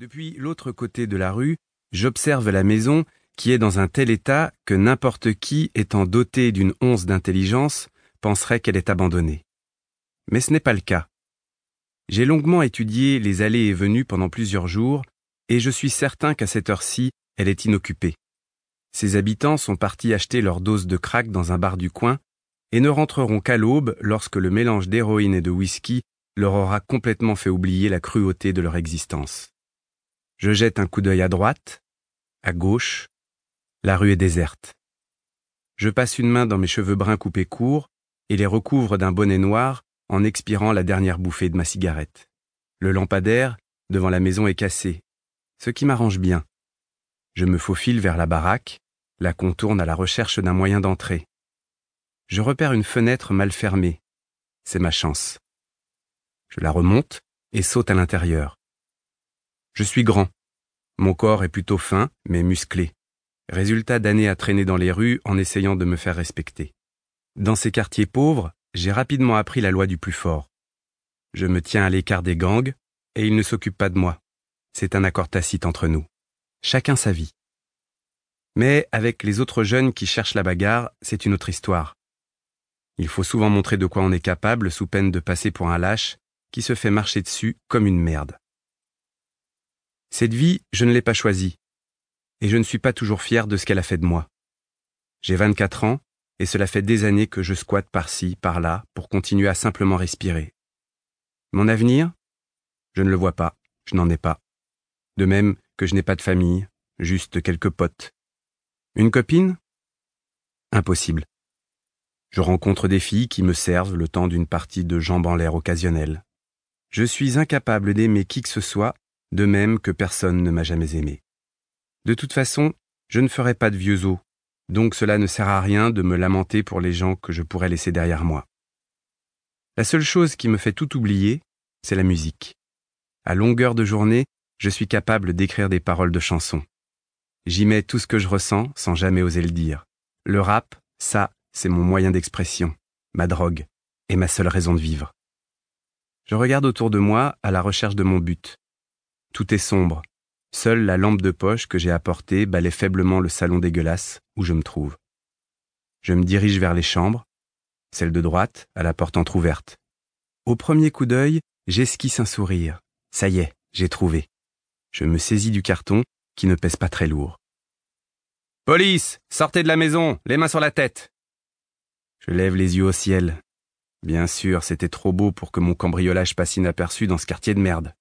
Depuis l'autre côté de la rue, j'observe la maison qui est dans un tel état que n'importe qui étant doté d'une once d'intelligence penserait qu'elle est abandonnée. Mais ce n'est pas le cas. J'ai longuement étudié les allées et venues pendant plusieurs jours, et je suis certain qu'à cette heure-ci, elle est inoccupée. Ses habitants sont partis acheter leur dose de crack dans un bar du coin, et ne rentreront qu'à l'aube lorsque le mélange d'héroïne et de whisky leur aura complètement fait oublier la cruauté de leur existence. Je jette un coup d'œil à droite, à gauche, la rue est déserte. Je passe une main dans mes cheveux bruns coupés courts et les recouvre d'un bonnet noir en expirant la dernière bouffée de ma cigarette. Le lampadaire devant la maison est cassé, ce qui m'arrange bien. Je me faufile vers la baraque, la contourne à la recherche d'un moyen d'entrer. Je repère une fenêtre mal fermée. C'est ma chance. Je la remonte et saute à l'intérieur. Je suis grand. Mon corps est plutôt fin, mais musclé. Résultat d'années à traîner dans les rues en essayant de me faire respecter. Dans ces quartiers pauvres, j'ai rapidement appris la loi du plus fort. Je me tiens à l'écart des gangs, et ils ne s'occupent pas de moi. C'est un accord tacite entre nous. Chacun sa vie. Mais avec les autres jeunes qui cherchent la bagarre, c'est une autre histoire. Il faut souvent montrer de quoi on est capable sous peine de passer pour un lâche qui se fait marcher dessus comme une merde. Cette vie, je ne l'ai pas choisie et je ne suis pas toujours fier de ce qu'elle a fait de moi. J'ai 24 ans, et cela fait des années que je squatte par-ci, par-là, pour continuer à simplement respirer. Mon avenir? Je ne le vois pas, je n'en ai pas. De même que je n'ai pas de famille, juste quelques potes. Une copine? Impossible. Je rencontre des filles qui me servent le temps d'une partie de jambes en l'air occasionnelle. Je suis incapable d'aimer qui que ce soit, de même que personne ne m'a jamais aimé. De toute façon, je ne ferai pas de vieux os, donc cela ne sert à rien de me lamenter pour les gens que je pourrais laisser derrière moi. La seule chose qui me fait tout oublier, c'est la musique. À longueur de journée, je suis capable d'écrire des paroles de chansons. J'y mets tout ce que je ressens sans jamais oser le dire. Le rap, ça, c'est mon moyen d'expression, ma drogue, et ma seule raison de vivre. Je regarde autour de moi à la recherche de mon but. Tout est sombre, Seule la lampe de poche que j'ai apportée balaie faiblement le salon dégueulasse où je me trouve. Je me dirige vers les chambres, celle de droite, à la porte entr'ouverte. Au premier coup d'œil, j'esquisse un sourire. Ça y est, j'ai trouvé. Je me saisis du carton, qui ne pèse pas très lourd. Police, sortez de la maison, les mains sur la tête. Je lève les yeux au ciel. Bien sûr, c'était trop beau pour que mon cambriolage passe inaperçu dans ce quartier de merde.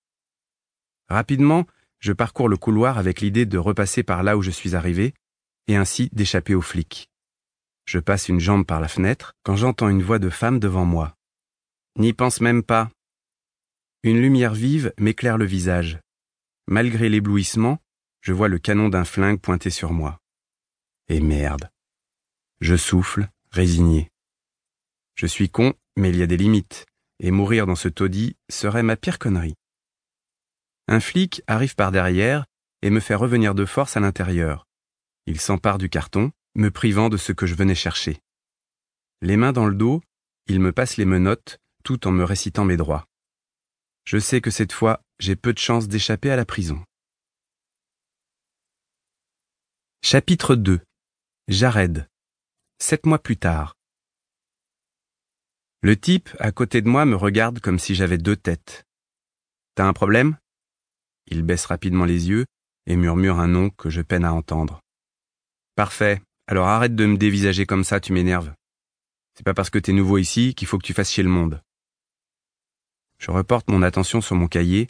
Rapidement, je parcours le couloir avec l'idée de repasser par là où je suis arrivé, et ainsi d'échapper aux flics. Je passe une jambe par la fenêtre quand j'entends une voix de femme devant moi. N'y pense même pas. Une lumière vive m'éclaire le visage. Malgré l'éblouissement, je vois le canon d'un flingue pointé sur moi. Et merde. Je souffle, résigné. Je suis con, mais il y a des limites, et mourir dans ce taudis serait ma pire connerie. Un flic arrive par derrière et me fait revenir de force à l'intérieur. Il s'empare du carton, me privant de ce que je venais chercher. Les mains dans le dos, il me passe les menottes tout en me récitant mes droits. Je sais que cette fois, j'ai peu de chance d'échapper à la prison. Chapitre 2 Jared. Sept mois plus tard. Le type à côté de moi me regarde comme si j'avais deux têtes. T'as un problème? Il baisse rapidement les yeux et murmure un nom que je peine à entendre. Parfait. Alors arrête de me dévisager comme ça, tu m'énerves. C'est pas parce que t'es nouveau ici qu'il faut que tu fasses chier le monde. Je reporte mon attention sur mon cahier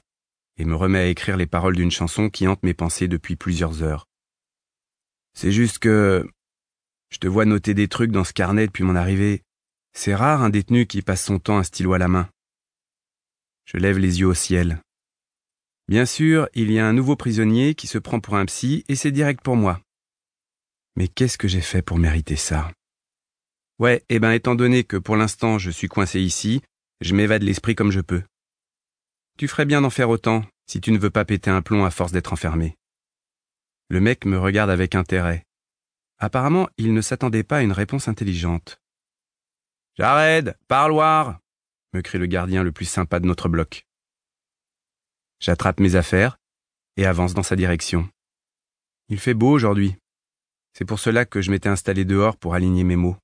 et me remets à écrire les paroles d'une chanson qui hante mes pensées depuis plusieurs heures. C'est juste que je te vois noter des trucs dans ce carnet depuis mon arrivée. C'est rare un détenu qui passe son temps un stylo à la main. Je lève les yeux au ciel. Bien sûr, il y a un nouveau prisonnier qui se prend pour un psy et c'est direct pour moi. Mais qu'est-ce que j'ai fait pour mériter ça? Ouais, eh ben étant donné que pour l'instant je suis coincé ici, je m'évade l'esprit comme je peux. Tu ferais bien d'en faire autant si tu ne veux pas péter un plomb à force d'être enfermé. Le mec me regarde avec intérêt. Apparemment, il ne s'attendait pas à une réponse intelligente. Jared, parloir me crie le gardien le plus sympa de notre bloc. J'attrape mes affaires et avance dans sa direction. Il fait beau aujourd'hui. C'est pour cela que je m'étais installé dehors pour aligner mes mots.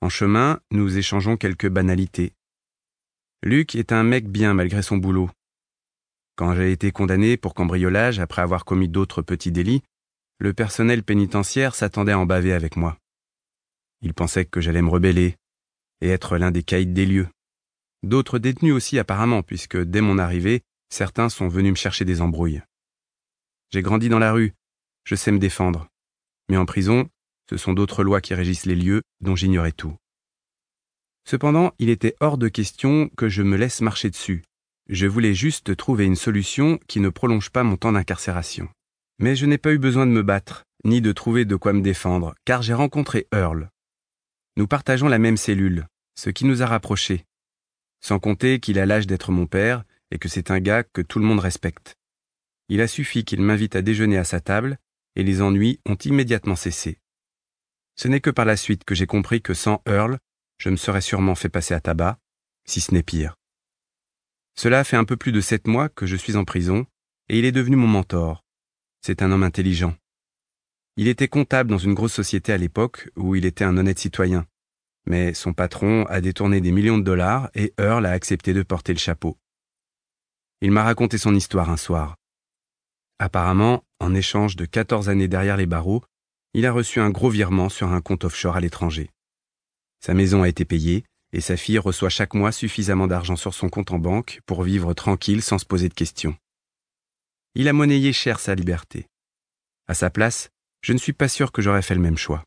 En chemin, nous échangeons quelques banalités. Luc est un mec bien malgré son boulot. Quand j'ai été condamné pour cambriolage après avoir commis d'autres petits délits, le personnel pénitentiaire s'attendait à en baver avec moi. Il pensait que j'allais me rebeller et être l'un des caïds des lieux. D'autres détenus aussi apparemment, puisque dès mon arrivée, certains sont venus me chercher des embrouilles. J'ai grandi dans la rue, je sais me défendre. Mais en prison, ce sont d'autres lois qui régissent les lieux dont j'ignorais tout. Cependant, il était hors de question que je me laisse marcher dessus. Je voulais juste trouver une solution qui ne prolonge pas mon temps d'incarcération. Mais je n'ai pas eu besoin de me battre, ni de trouver de quoi me défendre, car j'ai rencontré Earl. Nous partageons la même cellule, ce qui nous a rapprochés. Sans compter qu'il a l'âge d'être mon père et que c'est un gars que tout le monde respecte. Il a suffi qu'il m'invite à déjeuner à sa table et les ennuis ont immédiatement cessé. Ce n'est que par la suite que j'ai compris que sans Earl, je me serais sûrement fait passer à tabac, si ce n'est pire. Cela fait un peu plus de sept mois que je suis en prison, et il est devenu mon mentor. C'est un homme intelligent. Il était comptable dans une grosse société à l'époque où il était un honnête citoyen. Mais son patron a détourné des millions de dollars et Earl a accepté de porter le chapeau. Il m'a raconté son histoire un soir. Apparemment, en échange de 14 années derrière les barreaux, il a reçu un gros virement sur un compte offshore à l'étranger. Sa maison a été payée et sa fille reçoit chaque mois suffisamment d'argent sur son compte en banque pour vivre tranquille sans se poser de questions. Il a monnayé cher sa liberté. À sa place, je ne suis pas sûr que j'aurais fait le même choix.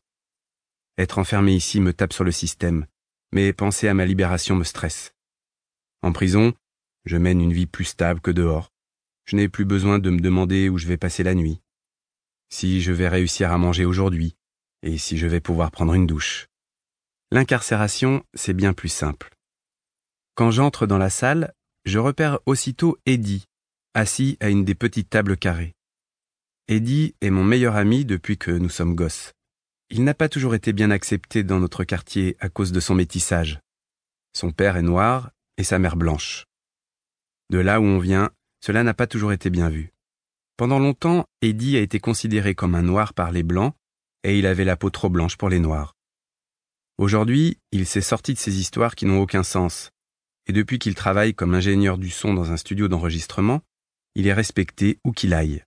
Être enfermé ici me tape sur le système, mais penser à ma libération me stresse. En prison, je mène une vie plus stable que dehors. Je n'ai plus besoin de me demander où je vais passer la nuit, si je vais réussir à manger aujourd'hui, et si je vais pouvoir prendre une douche. L'incarcération, c'est bien plus simple. Quand j'entre dans la salle, je repère aussitôt Eddie, assis à une des petites tables carrées. Eddie est mon meilleur ami depuis que nous sommes gosses. Il n'a pas toujours été bien accepté dans notre quartier à cause de son métissage. Son père est noir et sa mère blanche. De là où on vient, cela n'a pas toujours été bien vu. Pendant longtemps, Eddie a été considéré comme un noir par les blancs, et il avait la peau trop blanche pour les noirs. Aujourd'hui, il s'est sorti de ces histoires qui n'ont aucun sens, et depuis qu'il travaille comme ingénieur du son dans un studio d'enregistrement, il est respecté où qu'il aille.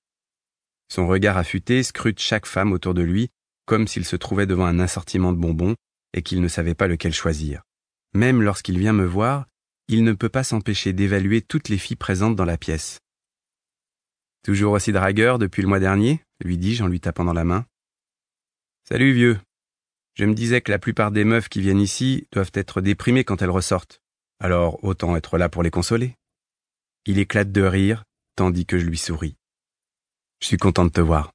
Son regard affûté scrute chaque femme autour de lui comme s'il se trouvait devant un assortiment de bonbons et qu'il ne savait pas lequel choisir. Même lorsqu'il vient me voir, il ne peut pas s'empêcher d'évaluer toutes les filles présentes dans la pièce. Toujours aussi dragueur depuis le mois dernier lui dis-je en lui tapant dans la main. Salut vieux. Je me disais que la plupart des meufs qui viennent ici doivent être déprimées quand elles ressortent. Alors autant être là pour les consoler. Il éclate de rire, tandis que je lui souris. Je suis content de te voir.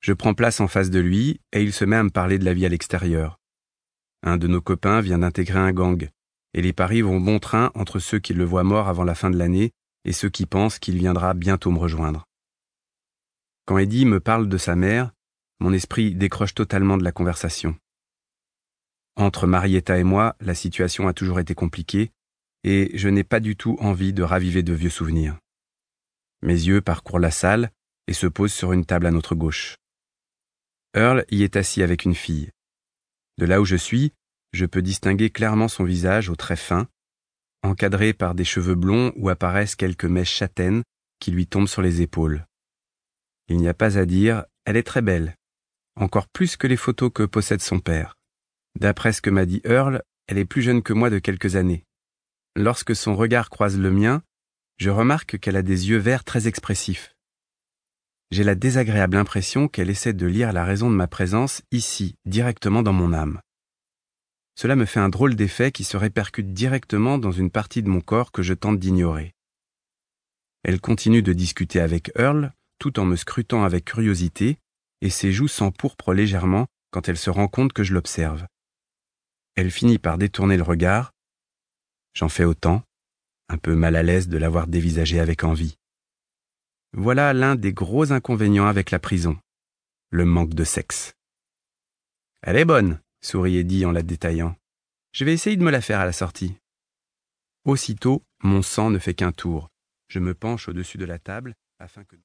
Je prends place en face de lui et il se met à me parler de la vie à l'extérieur. Un de nos copains vient d'intégrer un gang, et les paris vont bon train entre ceux qui le voient mort avant la fin de l'année et ceux qui pensent qu'il viendra bientôt me rejoindre. Quand Eddie me parle de sa mère, mon esprit décroche totalement de la conversation. Entre Marietta et moi, la situation a toujours été compliquée, et je n'ai pas du tout envie de raviver de vieux souvenirs. Mes yeux parcourent la salle et se posent sur une table à notre gauche. Earl y est assis avec une fille. De là où je suis, je peux distinguer clairement son visage aux traits fins, encadré par des cheveux blonds où apparaissent quelques mèches châtaines qui lui tombent sur les épaules. Il n'y a pas à dire, elle est très belle, encore plus que les photos que possède son père. D'après ce que m'a dit Earl, elle est plus jeune que moi de quelques années. Lorsque son regard croise le mien, je remarque qu'elle a des yeux verts très expressifs. J'ai la désagréable impression qu'elle essaie de lire la raison de ma présence ici, directement dans mon âme. Cela me fait un drôle d'effet qui se répercute directement dans une partie de mon corps que je tente d'ignorer. Elle continue de discuter avec Earl, tout en me scrutant avec curiosité, et ses joues s'empourprent légèrement quand elle se rend compte que je l'observe. Elle finit par détourner le regard. J'en fais autant, un peu mal à l'aise de l'avoir dévisagée avec envie. Voilà l'un des gros inconvénients avec la prison. Le manque de sexe. Elle est bonne, sourit Eddie en la détaillant. Je vais essayer de me la faire à la sortie. Aussitôt, mon sang ne fait qu'un tour. Je me penche au-dessus de la table afin que...